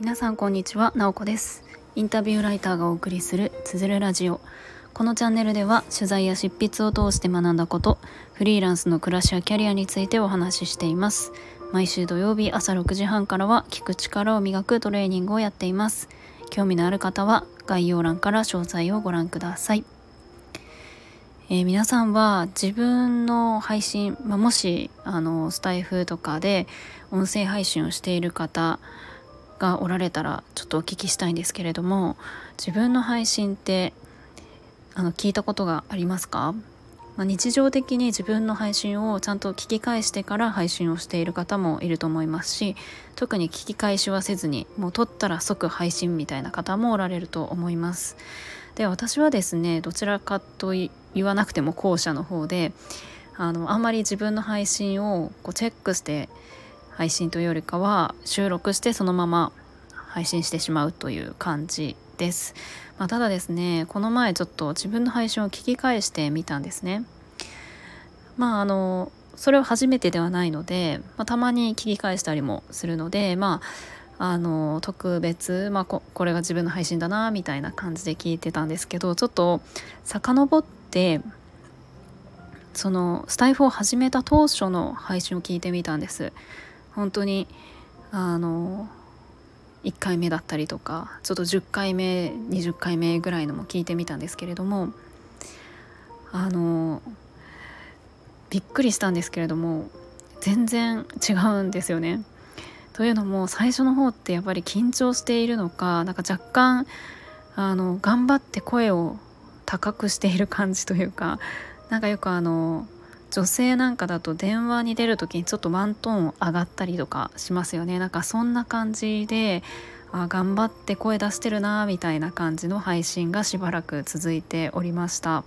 皆さんこんにちは、なおこです。インタビューライターがお送りするつづるラジオ。このチャンネルでは取材や執筆を通して学んだことフリーランスの暮らしやキャリアについてお話ししています。毎週土曜日朝6時半からは聞く力を磨くトレーニングをやっています。興味のある方は概要欄から詳細をご覧ください。えー、皆さんは自分の配信、まあ、もしあのスタイフとかで音声配信をしている方がおられたらちょっとお聞きしたいんですけれども自分の配信ってあの聞いたことがありますか、まあ、日常的に自分の配信をちゃんと聞き返してから配信をしている方もいると思いますし特に聞き返しはせずにもう撮ったら即配信みたいな方もおられると思います。で私はですねどちらかと言わなくても後者の方であのあんまり自分の配信をこうチェックして配信というよりかは収録してそのまま配信してしまうという感じです、まあ、ただですねこの前ちょっと自分の配信を聞き返してみたんですね。まああのそれは初めてではないので、まあ、たまに聞き返したりもするのでまああの特別、まあ、ここれが自分の配信だなみたいな感じで聞いてたんですけどちょっと遡ってそのスタイフを始めた当初の配信を聞いてみたんです本当にあの1回目だったりとかちょっと10回目20回目ぐらいのも聞いてみたんですけれどもあのびっくりしたんですけれども全然違うんですよね。というのも最初の方ってやっぱり緊張しているのかなんか若干あの頑張って声を高くしている感じというかなんかよくあの女性なんかだと電話に出る時にちょっとワントーン上がったりとかしますよねなんかそんな感じであ頑張って声出してるなみたいな感じの配信がしばらく続いておりました。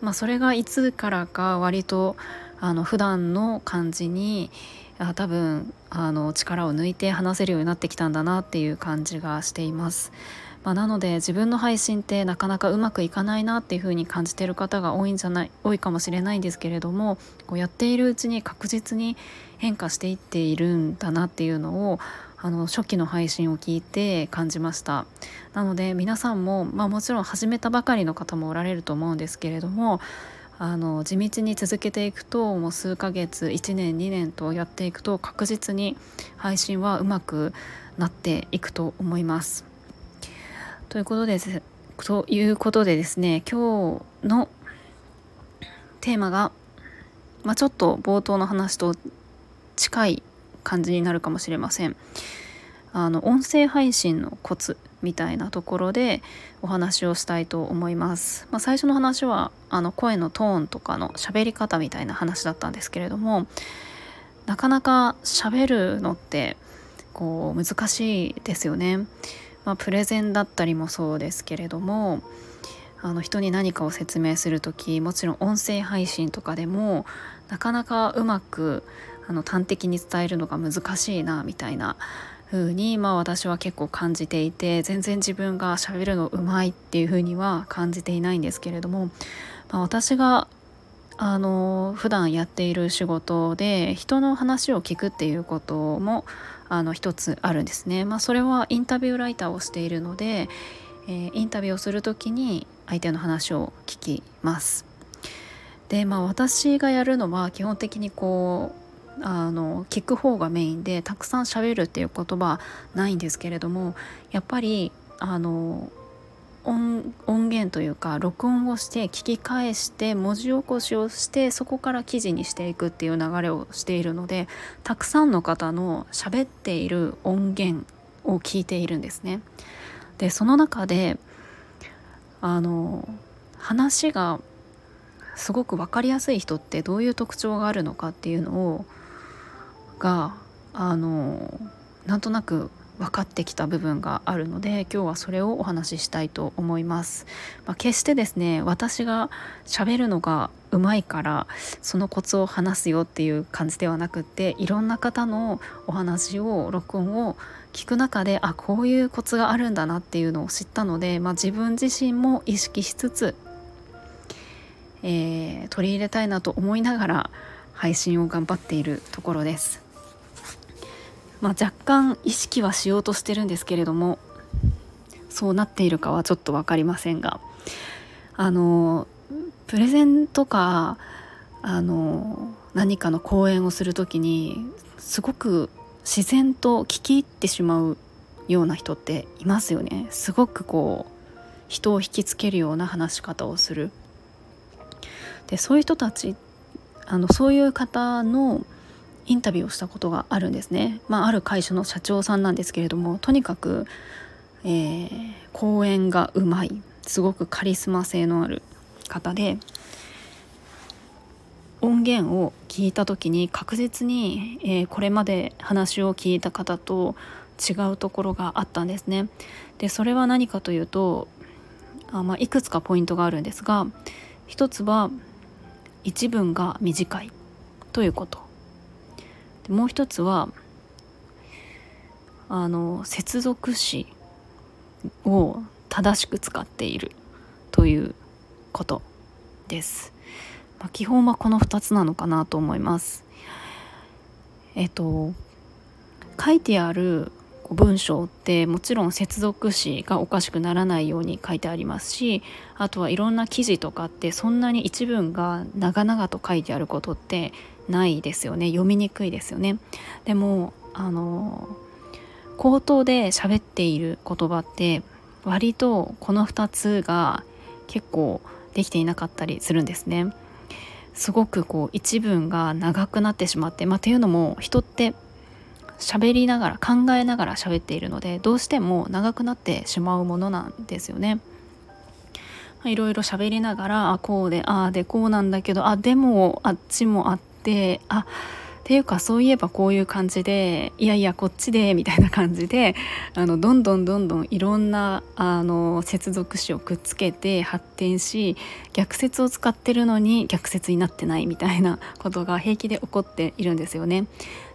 まあ、それがいつからか割とあの普段の感じにあ多分あの力を抜いて話せるようになってきたんだなっていう感じがしています。まあ、なので自分の配信ってなかなかうまくいかないなっていう風に感じてる方が多いんじゃない多いかもしれないんですけれどもこうやっているうちに確実に変化していっているんだなっていうのをあの初期の配信を聞いて感じましたなので皆さんも、まあ、もちろん始めたばかりの方もおられると思うんですけれどもあの地道に続けていくともう数ヶ月1年2年とやっていくと確実に配信はうまくなっていくと思います。ということですということでですね今日のテーマが、まあ、ちょっと冒頭の話と近い感じになるかもしれません。あの音声配信のコツみたいなところでお話をしたいと思います。まあ、最初の話はあの声のトーンとかの喋り方みたいな話だったんですけれどもなかなか喋るのってこう難しいですよね。まあ、プレゼンだったりもそうですけれどもあの人に何かを説明する時もちろん音声配信とかでもなかなかうまくあの端的に伝えるのが難しいなみたいな風にまあ私は結構感じていて全然自分がしゃべるのうまいっていう風には感じていないんですけれども、まあ、私があの普段やっている仕事で人の話を聞くっていうこともあの一つあるんですね。まあ、それはインタビューライターをしているので、えー、インタビューをする時に相手の話を聞きます。でまあ私がやるのは基本的にこうあの聞く方がメインでたくさん喋るっていう言葉ないんですけれどもやっぱりあの音源というか録音をして聞き返して文字起こしをしてそこから記事にしていくっていう流れをしているのでたくさんの方の喋っている音源を聞いているんですね。でその中であの話がすごく分かりやすい人ってどういう特徴があるのかっていうのをがあのなんとなく分かってきた部分があるので今日はそれをお話ししたいと思います。まあ、決してですね私が喋るのがうまいからそのコツを話すよっていう感じではなくっていろんな方のお話を録音を聞く中であこういうコツがあるんだなっていうのを知ったので、まあ、自分自身も意識しつつ、えー、取り入れたいなと思いながら配信を頑張っているところです。まあ、若干意識はしようとしてるんですけれどもそうなっているかはちょっと分かりませんがあのプレゼンとかあの何かの講演をする時にすごく自然と聞き入ってしまうような人っていますよね。すごくこう人を引きつけるような話し方をする。でそういう人たちあのそういう方のインタビューをしたことがあるんですね、まあ、ある会社の社長さんなんですけれどもとにかく、えー、講演がうまいすごくカリスマ性のある方で音源を聞いた時に確実に、えー、これまで話を聞いた方と違うところがあったんですね。でそれは何かというとあ、まあ、いくつかポイントがあるんですが一つは一文が短いということでもう一つはあの接続詞を正しく使っているということです。まあ、基本はこの2つなのかなと思います。えっと書いてある文章ってもちろん接続詞がおかしくならないように書いてありますしあとはいろんな記事とかってそんなに一文が長々と書いてあることってないですよね読みにくいですよね。でもあの口頭で喋っている言葉って割とこの2つが結構できていなかったりするんですね。すごくこう一文が長くなってしまって、まあ、っていうのも人って喋りながら考えながら喋っているのでどうしても長くなってしまうものなんですよね。いろいろ喋りながらあこうでああでこうなんだけどあでもあっちもあってあっていうかそういえばこういう感じでいやいやこっちでみたいな感じであのどんどんどんどんいろんなあの接続詞をくっつけて発展し逆説を使ってるのに逆説になってないみたいなことが平気で起こっているんですよね。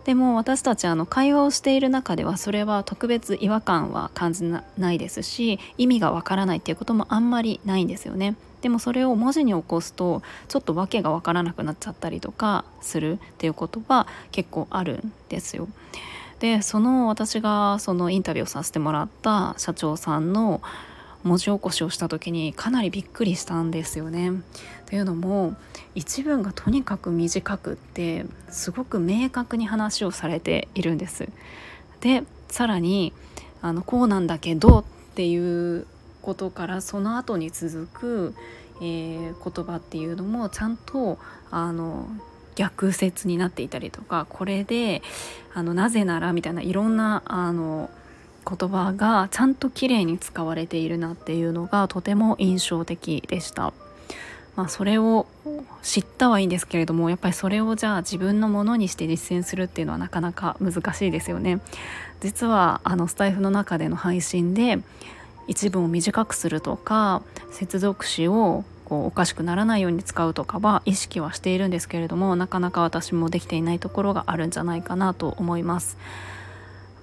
でも私たちあの会話をしている中ではそれは特別違和感は感じないですし意味がわからないっていうこともあんまりないんですよね。でもそれを文字に起こすとちょっと訳が分からなくなっちゃったりとかするっていうことは結構あるんですよ。でその私がそのインタビューをさせてもらった社長さんの文字起こしをした時にかなりびっくりしたんですよね。というのも一文がとにかく短くってすごく明確に話をされているんです。でさらにあのこうなんだけどっていうことからその後に続く、えー、言葉っていうのもちゃんとあの逆説になっていたりとかこれであのなぜならみたいないろんなあの言葉がちゃんときれいに使われているなっていうのがとても印象的でした。まあ、それを知ったはいいんですけれどもやっぱりそれをじゃあ自分のものにして実践するっていうのはなかなか難しいですよね。実はあのスタイフの中での配信で一文を短くするとか接続詞をこうおかしくならないように使うとかは意識はしているんですけれどもなかなか私もできていないところがあるんじゃないかなと思います。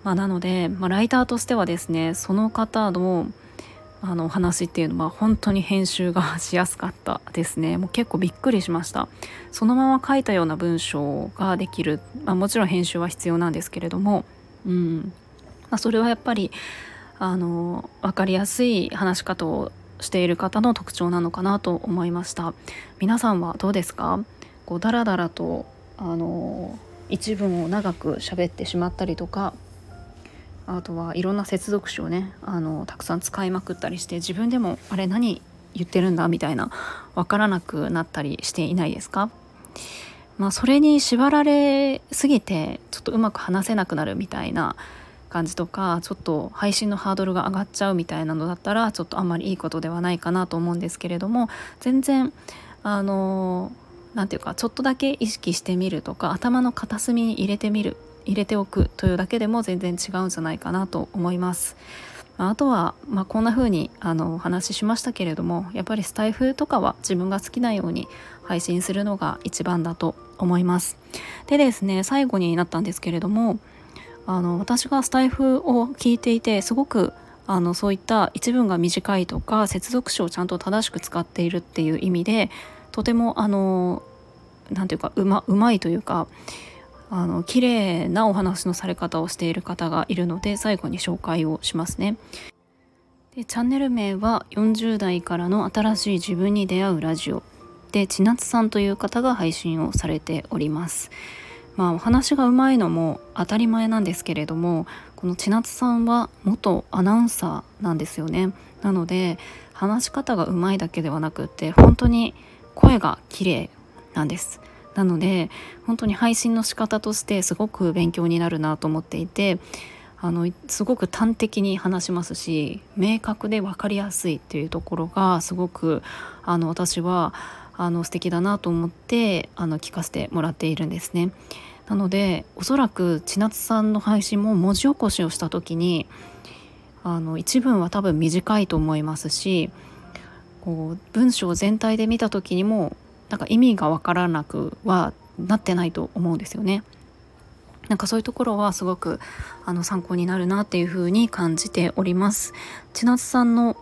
まあ、なので、まあ、ライターとしてはですねその方のあのお話っていうのは本当に編集がしやすかったですね。もう結構びっくりしました。そのまま書いたような文章ができる、まあ、もちろん編集は必要なんですけれども、うん。まあ、それはやっぱりあの分かりやすい話し方をしている方の特徴なのかなと思いました。皆さんはどうですか？こうダラダラとあの一文を長く喋ってしまったりとかあとはいろんな接続詞をねあのたくさん使いまくったりして自分でもあれ何言ってるんだみたいな分からなくなったりしていないですか？まあそれに縛られすぎてちょっとうまく話せなくなるみたいな感じとかちょっと配信のハードルが上がっちゃうみたいなのだったらちょっとあんまりいいことではないかなと思うんですけれども全然あの何て言うかちょっとだけ意識してみるとか頭の片隅に入れてみる入れておくというだけでも全然違うんじゃないかなと思います。あとは、まあ、こんな風にあのお話ししましたけれどもやっぱりスタイフとかは自分が好きなように配信するのが一番だと思います。でですね最後になったんですけれどもあの私がスタイフを聞いていてすごくあのそういった一文が短いとか接続詞をちゃんと正しく使っているっていう意味でとてもあの何ていうかうまうまいというかあの綺麗なお話のされ方をしている方がいるので最後に紹介をしますね。でチャンネル名は40代からの新しい自分に出会うラジオで千夏さんという方が配信をされております。まあお話がうまいのも当たり前なんですけれどもこの千夏さんは元アナウンサーなんですよね。なので話し方がうまいだけではなくって本当に声が綺麗なんです。なので本当に配信の仕方としてすごく勉強になるなと思っていてあのすごく端的に話しますし明確で分かりやすいっていうところがすごくあの私はあの素敵だなと思ってあの聞かせてもらっているんですね。なのでおそらく千夏さんの配信も文字起こしをした時にあの一文は多分短いと思いますしこう文章全体で見た時にもなんか意味が分からなくはなってないと思うんですよね。なんかそういうところはすごくあの参考になるなっていうふうに感じております。千夏さんの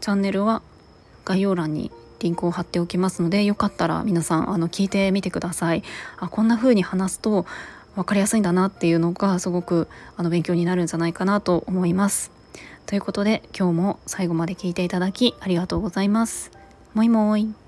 チャンネルは概要欄にリンクを貼っておきますのでよかったら皆さんあの聞いてみてください。あこんな風に話すと分かりやすいんだなっていうのがすごくあの勉強になるんじゃないかなと思います。ということで今日も最後まで聞いていただきありがとうございます。もいもい。